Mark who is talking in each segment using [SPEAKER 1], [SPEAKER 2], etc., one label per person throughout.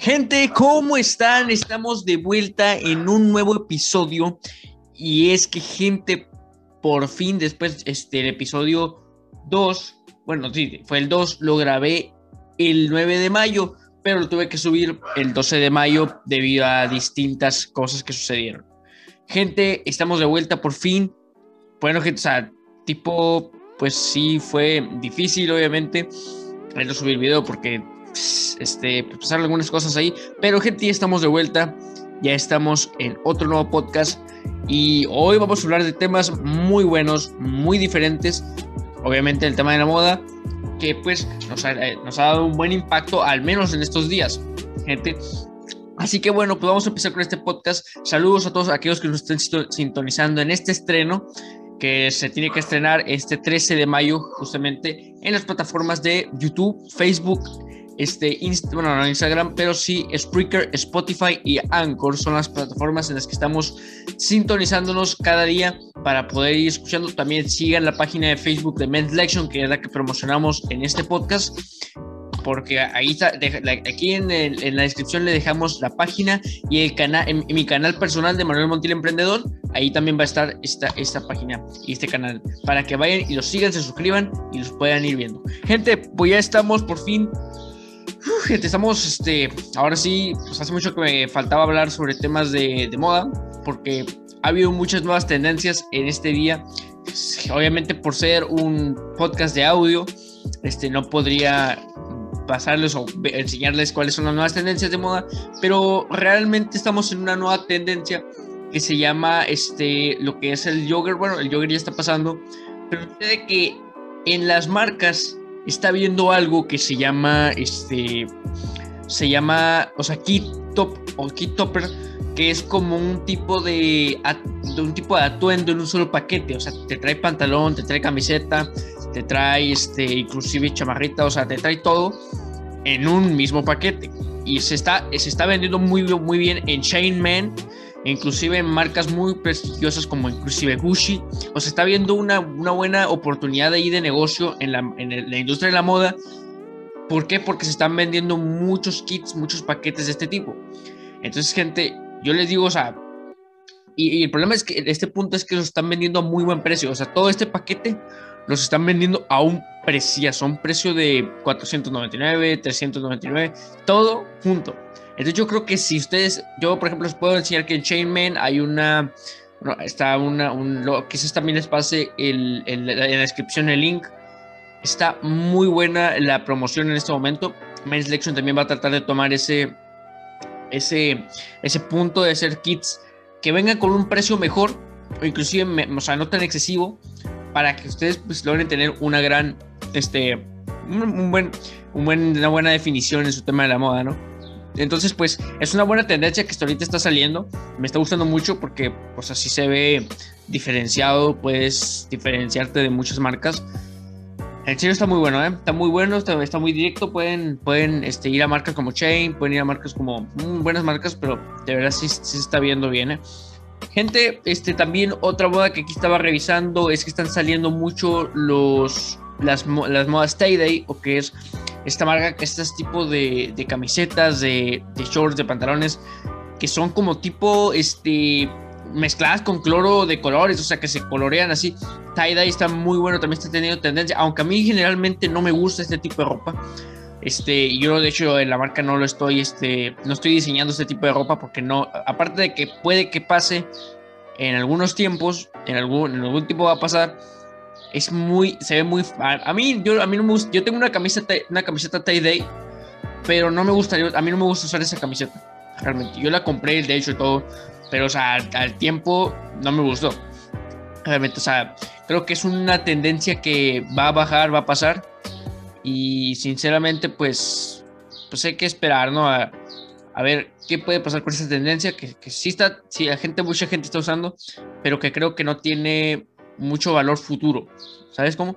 [SPEAKER 1] Gente, ¿cómo están? Estamos de vuelta en un nuevo episodio. Y es que, gente, por fin, después este, el episodio 2, bueno, sí, fue el 2, lo grabé el 9 de mayo, pero lo tuve que subir el 12 de mayo debido a distintas cosas que sucedieron. Gente, estamos de vuelta por fin. Bueno, gente, o sea, tipo, pues sí fue difícil, obviamente, no subir video porque este, pues, pasaron algunas cosas ahí. Pero gente, ya estamos de vuelta. Ya estamos en otro nuevo podcast. Y hoy vamos a hablar de temas muy buenos, muy diferentes. Obviamente el tema de la moda, que pues nos ha, eh, nos ha dado un buen impacto, al menos en estos días. Gente, Así que bueno, pues vamos a empezar con este podcast. Saludos a todos aquellos que nos estén sintonizando en este estreno que se tiene que estrenar este 13 de mayo justamente en las plataformas de YouTube, Facebook, este, bueno, no Instagram, pero sí Spreaker, Spotify y Anchor son las plataformas en las que estamos sintonizándonos cada día para poder ir escuchando. También sigan la página de Facebook de Men's Lection, que es la que promocionamos en este podcast porque ahí está, aquí en, la descripción le dejamos la página y el canal, en, mi canal personal de Manuel Montiel Emprendedor, ahí también va a estar esta, esta página y este canal, para que vayan y los sigan, se suscriban y los puedan ir viendo. Gente, pues ya estamos por fin gente, estamos, este, ahora sí, pues hace mucho que me faltaba hablar sobre temas de, de moda, porque ha habido muchas nuevas tendencias en este día. Obviamente por ser un podcast de audio, este, no podría pasarles o enseñarles cuáles son las nuevas tendencias de moda, pero realmente estamos en una nueva tendencia que se llama este, lo que es el yogurt. Bueno, el yogurt ya está pasando, pero de que en las marcas está viendo algo que se llama, este, se llama, o sea, kit top o kit topper, que es como un tipo de, un tipo de atuendo en un solo paquete, o sea, te trae pantalón, te trae camiseta, te trae, este, inclusive chamarrita, o sea, te trae todo en un mismo paquete. Y se está, se está vendiendo muy, muy bien en Chain Man inclusive en marcas muy prestigiosas como inclusive Gucci, o se está viendo una, una buena oportunidad ahí de negocio en la, en la industria de la moda. ¿Por qué? Porque se están vendiendo muchos kits, muchos paquetes de este tipo. Entonces, gente, yo les digo, o sea, y, el problema es que este punto es que los están vendiendo a muy buen precio. O sea, todo este paquete los están vendiendo a un precio, son precio de 499, 399, todo junto. Entonces yo creo que si ustedes, yo por ejemplo les puedo enseñar que en Chainman hay una, está una, un, quizás también les pase en la descripción el link. Está muy buena la promoción en este momento. Men's Lection también va a tratar de tomar ese, ese, ese punto de hacer kits que vengan con un precio mejor o inclusive, o sea, no tan excesivo para que ustedes pues logren tener una gran, este, un, buen, un buen, una buena definición en su tema de la moda, ¿no? Entonces, pues es una buena tendencia que hasta ahorita está saliendo. Me está gustando mucho porque, pues así se ve diferenciado, puedes diferenciarte de muchas marcas. El chino está muy bueno, ¿eh? Está muy bueno, está, muy directo. Pueden, pueden este, ir a marcas como Chain, pueden ir a marcas como mm, buenas marcas, pero de verdad sí, sí está viendo bien, ¿eh? Gente, este, también otra moda que aquí estaba revisando es que están saliendo mucho los, las, las modas Day, o que es esta marca, este tipo de, de camisetas, de, shorts, de pantalones, que son como tipo, este, mezcladas con cloro de colores, o sea, que se colorean así. Tie-dye está muy bueno, también está teniendo tendencia, aunque a mí generalmente no me gusta este tipo de ropa. Este, yo de hecho en la marca no lo estoy, este, no estoy diseñando este tipo de ropa porque no, aparte de que puede que pase en algunos tiempos, en algún, en algún tiempo va a pasar, es muy, se ve muy, a, mí, yo, a mí no me gusta, yo tengo una camiseta, una camiseta tie-dye, pero no me gustaría, a mí no me gusta usar esa camiseta, realmente. Yo la compré, de hecho, y todo, pero, o sea, al, tiempo no me gustó. Realmente, o sea, creo que es una tendencia que va a bajar, va a pasar, y sinceramente, pues, pues hay que esperar, ¿no? A, a ver qué puede pasar con esa tendencia, que, que sí está, sí, la gente, mucha gente está usando, pero que creo que no tiene mucho valor futuro. ¿Sabes cómo?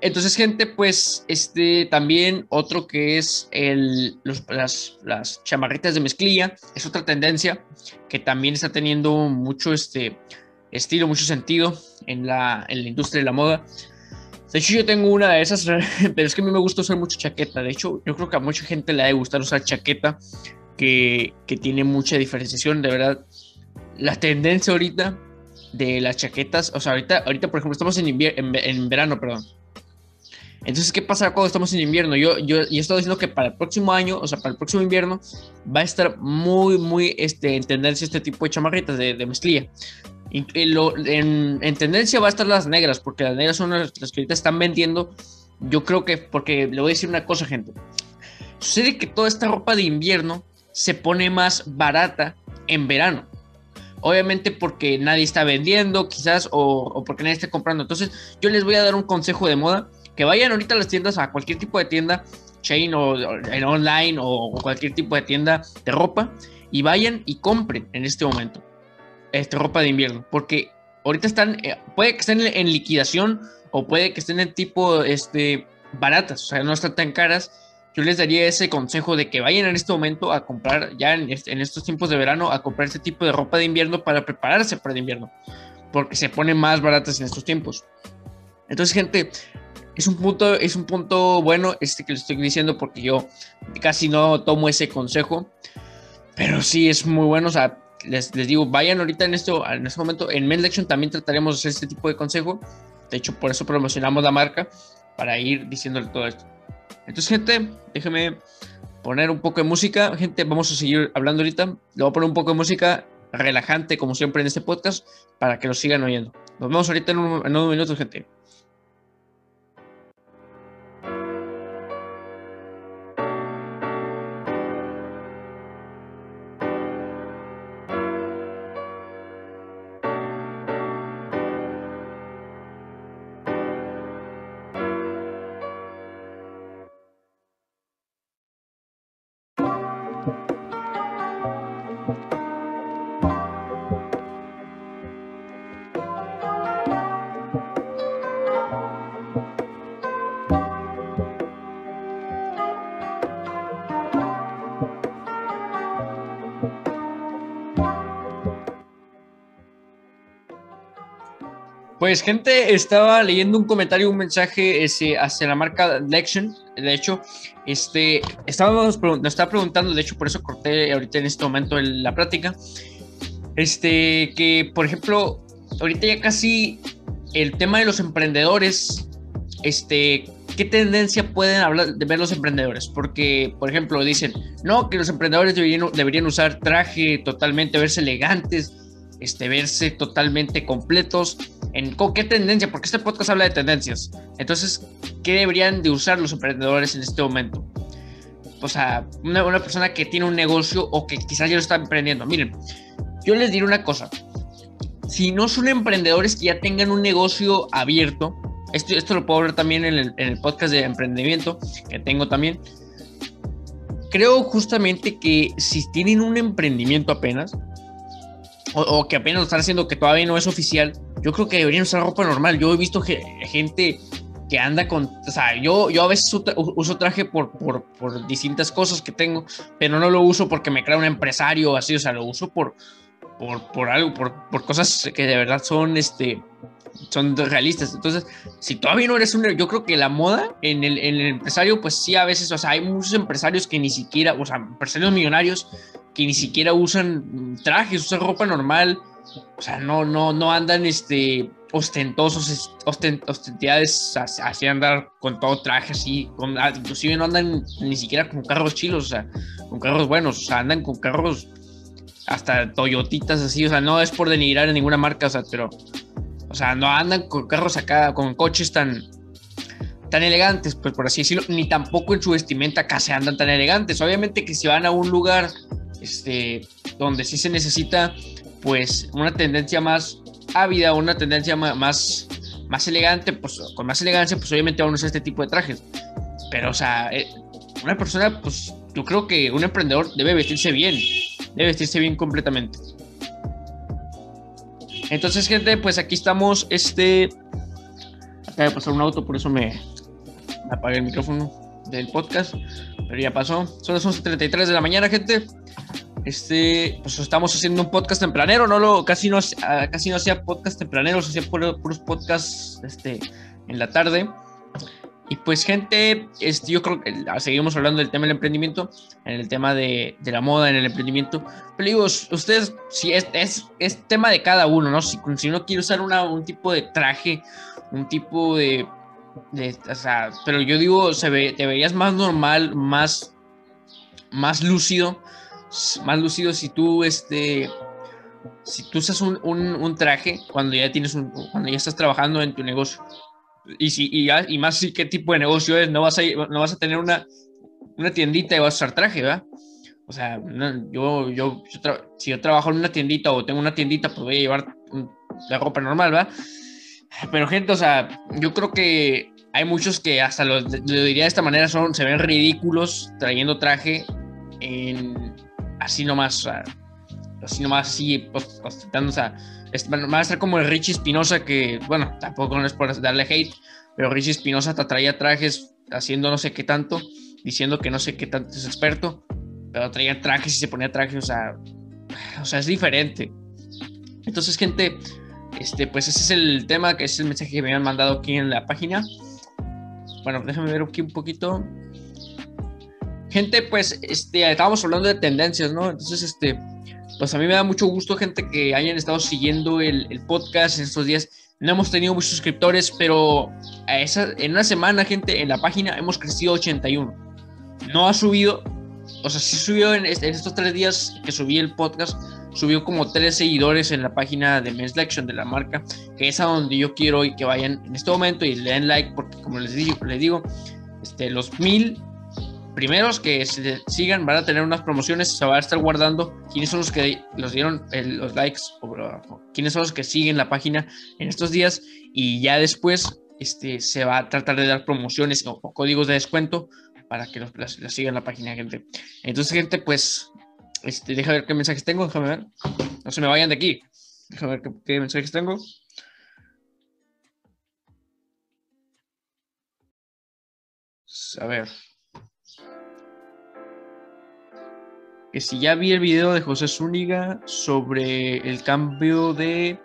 [SPEAKER 1] Entonces, gente, pues este también otro que es el, las, las chamarritas de mezclilla, es otra tendencia que también está teniendo mucho este estilo, mucho sentido en la, en la industria de la moda. De hecho, yo tengo una de esas, pero es que a mí me gusta usar mucho chaqueta. De hecho, yo creo que a mucha gente le ha de gustar usar chaqueta, que, que tiene mucha diferenciación. De verdad, la tendencia ahorita de las chaquetas, o sea, ahorita, ahorita por ejemplo, estamos en, en, verano, perdón. Entonces, ¿qué pasa cuando estamos en invierno? Yo, yo, yo estoy diciendo que para el próximo año, o sea, para el próximo invierno, va a estar muy, muy este, en tendencia este tipo de chamarritas de, de mezclilla. en, en, tendencia va a estar las negras, porque las negras son las, las que ahorita están vendiendo. Yo creo que, porque le voy a decir una cosa, gente. Sucede que toda esta ropa de invierno se pone más barata en verano. Obviamente porque nadie está vendiendo, quizás, o, porque nadie está comprando. Entonces, yo les voy a dar un consejo de moda. Que vayan ahorita a las tiendas, a cualquier tipo de tienda, chain o, en online o, cualquier tipo de tienda de ropa, y vayan y compren en este momento este, ropa de invierno. Porque ahorita están, eh, puede que estén en, liquidación o puede que estén en tipo este, baratas, o sea, no están tan caras yo les daría ese consejo de que vayan en este momento a comprar, ya en, estos tiempos de verano, a comprar este tipo de ropa de invierno para prepararse para el invierno, porque se ponen más baratas en estos tiempos. Entonces, gente, es un punto, es un punto bueno este que les estoy diciendo porque yo casi no tomo ese consejo, pero sí es muy bueno, o sea, les, digo, vayan ahorita en, esto, en este momento, en Men's Lection también trataremos de hacer este tipo de consejo, de hecho por eso promocionamos la marca, para ir diciéndole todo esto. Entonces, gente, déjeme poner un poco de música. Gente, vamos a seguir hablando ahorita. Le voy a poner un poco de música relajante, como siempre en este podcast, para que lo sigan oyendo. Nos vemos ahorita en, en unos minutos, gente. Pues gente, estaba leyendo un comentario, un mensaje ese, hacia la marca Lection. De hecho, este, estábamos, nos estaba preguntando, de hecho por eso corté ahorita en este momento la práctica, este, que por ejemplo, ahorita ya casi el tema de los emprendedores, este, ¿qué tendencia pueden hablar de ver los emprendedores? Porque, por ejemplo, dicen, no, que los emprendedores deberían, deberían usar traje totalmente, verse elegantes, este, verse totalmente completos en qué tendencia, porque este podcast habla de tendencias. Entonces, ¿qué deberían de usar los emprendedores en este momento? O sea, una, persona que tiene un negocio o que quizás ya lo está emprendiendo. Miren, yo les diré una cosa. Si no son emprendedores que ya tengan un negocio abierto, esto, esto lo puedo hablar también en el, en el podcast de emprendimiento que tengo también. Creo justamente que si tienen un emprendimiento apenas, o, que apenas lo están haciendo, que todavía no es oficial, yo creo que deberían usar ropa normal. Yo he visto gente que anda con, o sea, yo, yo a veces uso traje por, por, por, distintas cosas que tengo, pero no lo uso porque me crea un empresario así, o sea, lo uso por, por, por algo, por, por cosas que de verdad son, este, son realistas. Entonces, si todavía no eres un, yo creo que la moda en el, en el empresario, pues sí, a veces, o sea, hay muchos empresarios que ni siquiera, o sea, empresarios millonarios que ni siquiera usan trajes, usan ropa normal, o sea, no, no, no andan este, ostentosos, ostentidades, así andar con todo traje así, con, ah, inclusive no andan ni siquiera con carros chilos, o sea, con carros buenos, o sea, andan con carros hasta Toyotitas así, o sea, no es por denigrar en ninguna marca, o sea, pero, o sea, no andan con carros acá, con coches tan, tan elegantes, pues por así decirlo, ni tampoco en su vestimenta acá se andan tan elegantes. Obviamente que si van a un lugar este, donde sí se necesita pues una tendencia más ávida, una tendencia más, más elegante, pues con más elegancia, pues obviamente vamos a usar este tipo de trajes. Pero, o sea, eh, una persona, pues yo creo que un emprendedor debe vestirse bien, debe vestirse bien completamente. Entonces, gente, pues aquí estamos, este... Acaba de pasar un auto, por eso me apagué el micrófono del podcast, pero ya pasó. Son las 11.33 de la mañana, gente. Este, pues estamos haciendo un podcast tempranero, no lo, casi no, ah, casi no hacía podcast tempraneros, hacía puros, podcasts este, en la tarde. Y pues gente, este, yo creo que seguimos hablando del tema del emprendimiento, en el tema de, de la moda, en el emprendimiento. Pero digo, ustedes, si es, es, es tema de cada uno, ¿no? Si, si uno quiere usar una, un tipo de traje, un tipo de, de, o sea, pero yo digo, se ve, te verías más normal, más, más lúcido, más lúcido si tú, este, si tú usas un, un, un traje cuando ya tienes un, cuando ya estás trabajando en tu negocio y, si, y, y más si qué tipo de negocio es, no vas a, no vas a tener una, una tiendita y vas a usar traje, ¿verdad? O sea, yo, yo, si yo trabajo en una tiendita o tengo una tiendita, pues voy a llevar la ropa normal, ¿verdad? Pero gente, o sea, yo creo que hay muchos que hasta lo, lo diría de esta manera, son, se ven ridículos trayendo traje en, así nomás, así nomás, así, ostentando, o sea, va a estar como el Richie Espinosa, que, bueno, tampoco no es por darle hate, pero Richie Espinosa te traía trajes haciendo no sé qué tanto, diciendo que no sé qué tanto es experto, pero traía trajes y se ponía trajes, o sea, o sea, es diferente. Entonces, gente, este, pues ese es el tema, que es el mensaje que me han mandado aquí en la página. Bueno, déjame ver aquí un poquito. Gente, pues, este, estábamos hablando de tendencias, ¿no? Entonces, este, pues a mí me da mucho gusto, gente, que hayan estado siguiendo el, el podcast en estos días. No hemos tenido muchos suscriptores, pero a esa, en una semana, gente, en la página hemos crecido 81. No ha subido, o sea, sí subió en, en estos tres días que subí el podcast, subió como tres seguidores en la página de Men's Lection de la marca, que es a donde yo quiero y que vayan en este momento y le den like, porque como les digo, les digo este, los mil primeros que sigan van a tener unas promociones, se va a estar guardando quiénes son los que los dieron los likes o, quiénes son los que siguen la página en estos días y ya después este, se va a tratar de dar promociones o, códigos de descuento para que los, sigan la página, gente. Entonces, gente, pues, este, deja ver qué mensajes tengo, déjame ver. No se me vayan de aquí. Déjame ver qué mensajes tengo. A ver. Que si ya vi el video de José Zúñiga sobre el cambio de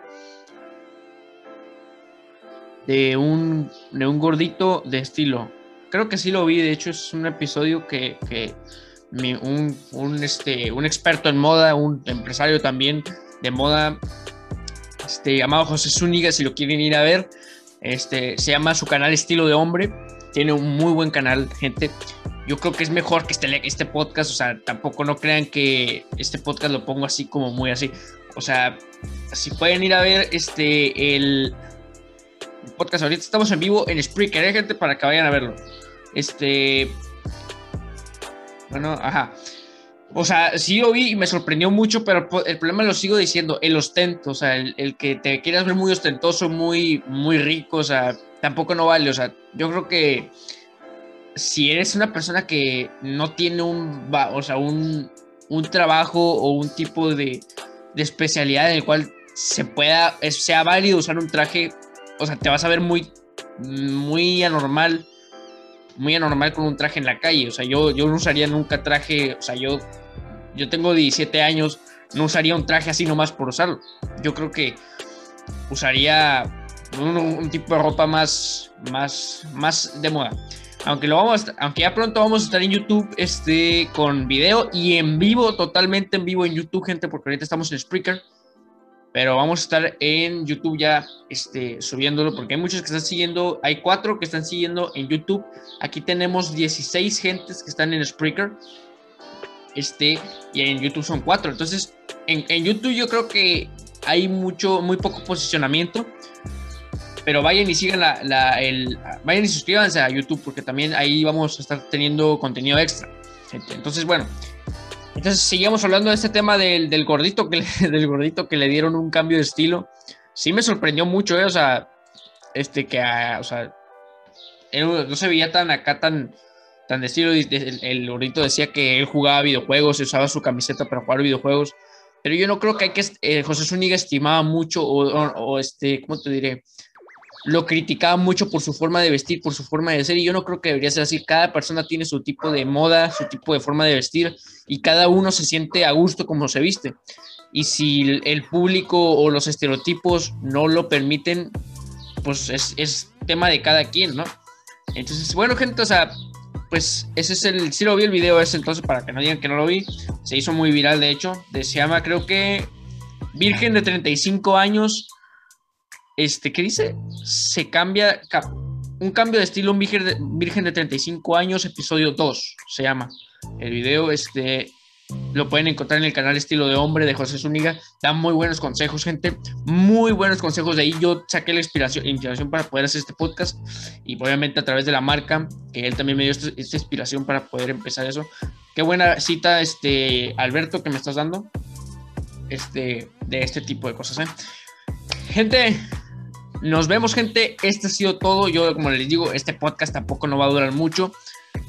[SPEAKER 1] de un, de un gordito de estilo. Creo que sí lo vi, de hecho es un episodio que, que un, un, este, un experto en moda, un empresario también de moda, este, llamado José Zúñiga, si lo quieren ir a ver, este, se llama su canal Estilo de Hombre, tiene un muy buen canal, gente yo creo que es mejor que este, este podcast, o sea, tampoco no crean que este podcast lo pongo así como muy así. O sea, si pueden ir a ver este el podcast ahorita estamos en vivo en Spreaker, ¿eh, gente, para que vayan a verlo. Este bueno, ajá. O sea, sí lo vi y me sorprendió mucho, pero el problema lo sigo diciendo, el ostento, o sea, el, el, que te quieras ver muy ostentoso, muy, muy rico, o sea, tampoco no vale, o sea, yo creo que si eres una persona que no tiene un, o sea, un, un trabajo o un tipo de, de, especialidad en el cual se pueda, sea válido usar un traje, o sea, te vas a ver muy, muy anormal, muy anormal con un traje en la calle. O sea, yo, yo no usaría nunca traje, o sea, yo, yo tengo 17 años, no usaría un traje así nomás por usarlo. Yo creo que usaría un, un tipo de ropa más, más, más de moda aunque lo vamos aunque ya pronto vamos a estar en YouTube este con video y en vivo totalmente en vivo en YouTube gente porque ahorita estamos en Spreaker. Pero vamos a estar en YouTube ya este subiéndolo porque hay muchos que están siguiendo hay cuatro que están siguiendo en YouTube. Aquí tenemos 16 gentes que están en Spreaker. Este y en YouTube son cuatro. Entonces en, en YouTube yo creo que hay mucho muy poco posicionamiento pero vayan y sigan la, el, vayan y suscríbanse a YouTube porque también ahí vamos a estar teniendo contenido extra. Entonces, bueno, entonces seguimos hablando de este tema del, del gordito que le, del gordito que le dieron un cambio de estilo. Sí me sorprendió mucho, ¿eh? o sea, este que, ah, o sea, no se veía tan acá tan tan de estilo. El, gordito decía que él jugaba videojuegos y usaba su camiseta para jugar videojuegos. Pero yo no creo que hay que eh, José Zúñiga estimaba mucho o, o este, ¿cómo te diré? Lo criticaba mucho por su forma de vestir, por su forma de ser, y yo no creo que debería ser así. Cada persona tiene su tipo de moda, su tipo de forma de vestir, y cada uno se siente a gusto como se viste. Y si el público o los estereotipos no lo permiten, pues es, tema de cada quien, ¿no? Entonces, bueno, gente, o sea, pues ese es el, sí lo vi el video ese, entonces para que no digan que no lo vi, se hizo muy viral, de hecho, se llama, creo que, Virgen de 35 años, este, ¿qué dice? Se cambia, un cambio de estilo, un virgen de, virgen de 35 años, episodio 2, se llama. El video, este, lo pueden encontrar en el canal Estilo de Hombre de José Zúñiga. Da muy buenos consejos, gente. Muy buenos consejos. De ahí yo saqué la inspiración, inspiración para poder hacer este podcast. Y obviamente a través de la marca, que él también me dio esta, inspiración para poder empezar eso. Qué buena cita, este, Alberto, que me estás dando. Este, de este tipo de cosas, ¿eh? Gente, nos vemos, gente. Este ha sido todo. Yo, como les digo, este podcast tampoco no va a durar mucho.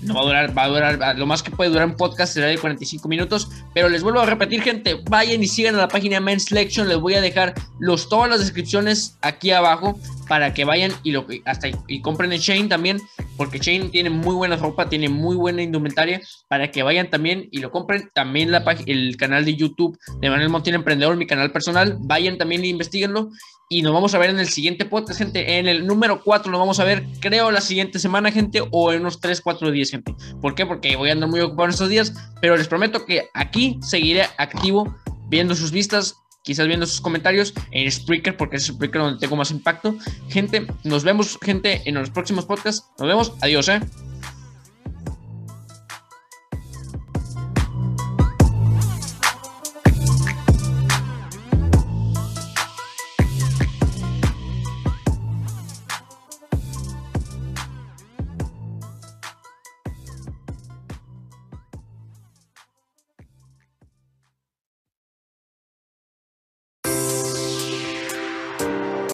[SPEAKER 1] No va a durar, va a durar, lo más que puede durar un podcast será de 45 minutos. Pero les vuelvo a repetir, gente, vayan y sigan a la página Men's Selection. Les voy a dejar los, todas las descripciones aquí abajo para que vayan y lo hasta y compren en Shane también, porque Shane tiene muy buena ropa, tiene muy buena indumentaria, para que vayan también y lo compren. También la el canal de YouTube de Manuel Montiel Emprendedor, mi canal personal, vayan también e investiguenlo. Y nos vamos a ver en el siguiente podcast, gente. En el número 4 nos vamos a ver, creo, la siguiente semana, gente, o en unos 3, 4 días, gente. ¿Por qué? Porque voy a andar muy ocupado en estos días, pero les prometo que aquí seguiré activo viendo sus vistas, quizás viendo sus comentarios en Spreaker, porque es Spreaker donde tengo más impacto. Gente, nos vemos, gente, en los próximos podcasts. Nos vemos. Adiós, eh.